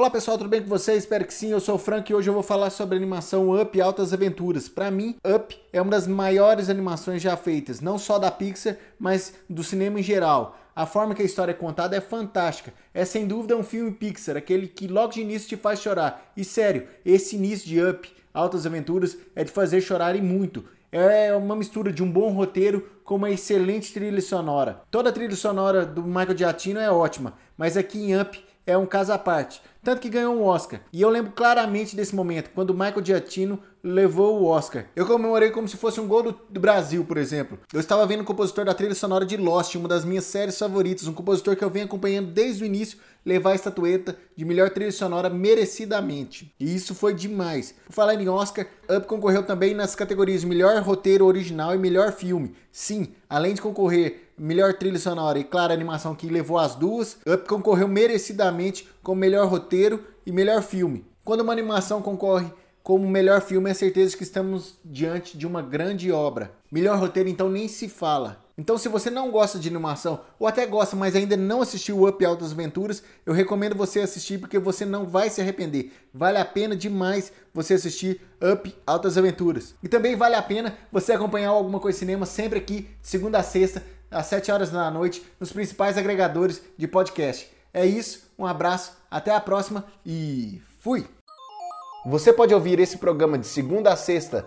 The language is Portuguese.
Olá pessoal, tudo bem com vocês? Espero que sim. Eu sou o Frank e hoje eu vou falar sobre a animação Up Altas Aventuras. Para mim, Up é uma das maiores animações já feitas, não só da Pixar, mas do cinema em geral. A forma que a história é contada é fantástica. É sem dúvida um filme Pixar, aquele que logo de início te faz chorar. E sério, esse início de Up Altas Aventuras é de fazer chorar e muito. É uma mistura de um bom roteiro com uma excelente trilha sonora. Toda a trilha sonora do Michael Giacchino é ótima, mas aqui em Up é um caso à parte. Tanto que ganhou um Oscar. E eu lembro claramente desse momento, quando o Michael Giacchino levou o Oscar. Eu comemorei como se fosse um gol do, do, Brasil, por exemplo. Eu estava vendo o compositor da trilha sonora de Lost, uma das minhas séries favoritas, um compositor que eu venho acompanhando desde o início, levar a estatueta de melhor trilha sonora merecidamente. E isso foi demais. Por falar em Oscar, Up concorreu também nas categorias melhor roteiro original e melhor filme. Sim, além de concorrer melhor trilha sonora e, claro, animação que levou as duas, Up concorreu merecidamente como melhor roteiro e melhor filme. Quando uma animação concorre como melhor filme, é certeza que estamos diante de uma grande obra. Melhor roteiro, então, nem se fala. Então, se você não gosta de animação, ou até gosta, mas ainda não assistiu Up Altas Aventuras, eu recomendo você assistir porque você não vai se arrepender. Vale a pena demais você assistir Up Altas Aventuras. E também vale a pena você acompanhar alguma coisa cinema sempre aqui, segunda a sexta, às 7 horas da noite, nos principais agregadores de podcast. É isso, um abraço, até a próxima e fui! Você pode ouvir esse programa de segunda a sexta